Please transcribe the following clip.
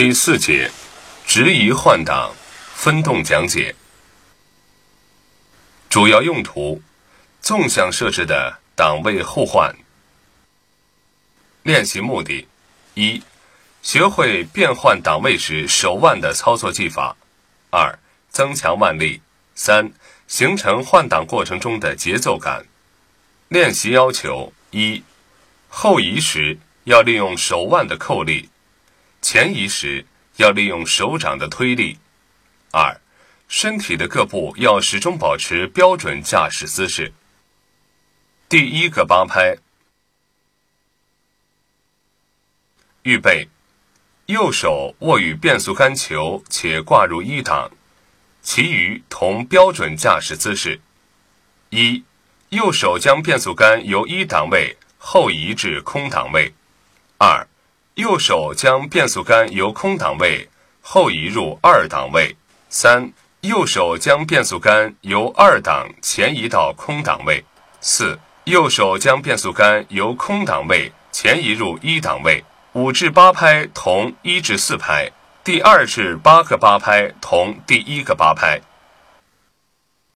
第四节，直移换挡，分动讲解。主要用途：纵向设置的档位互换。练习目的：一、学会变换档位时手腕的操作技法；二、增强腕力；三、形成换挡过程中的节奏感。练习要求：一、后移时要利用手腕的扣力。前移时要利用手掌的推力。二，身体的各部要始终保持标准驾驶姿势。第一个八拍，预备，右手握与变速杆球且挂入一档，其余同标准驾驶姿势。一，右手将变速杆由一档位后移至空档位。二。右手将变速杆由空档位后移入二档位。三，右手将变速杆由二档前移到空档位。四，右手将变速杆由空档位前移入一档位。五至八拍同一至四拍，第二至八个八拍同第一个八拍。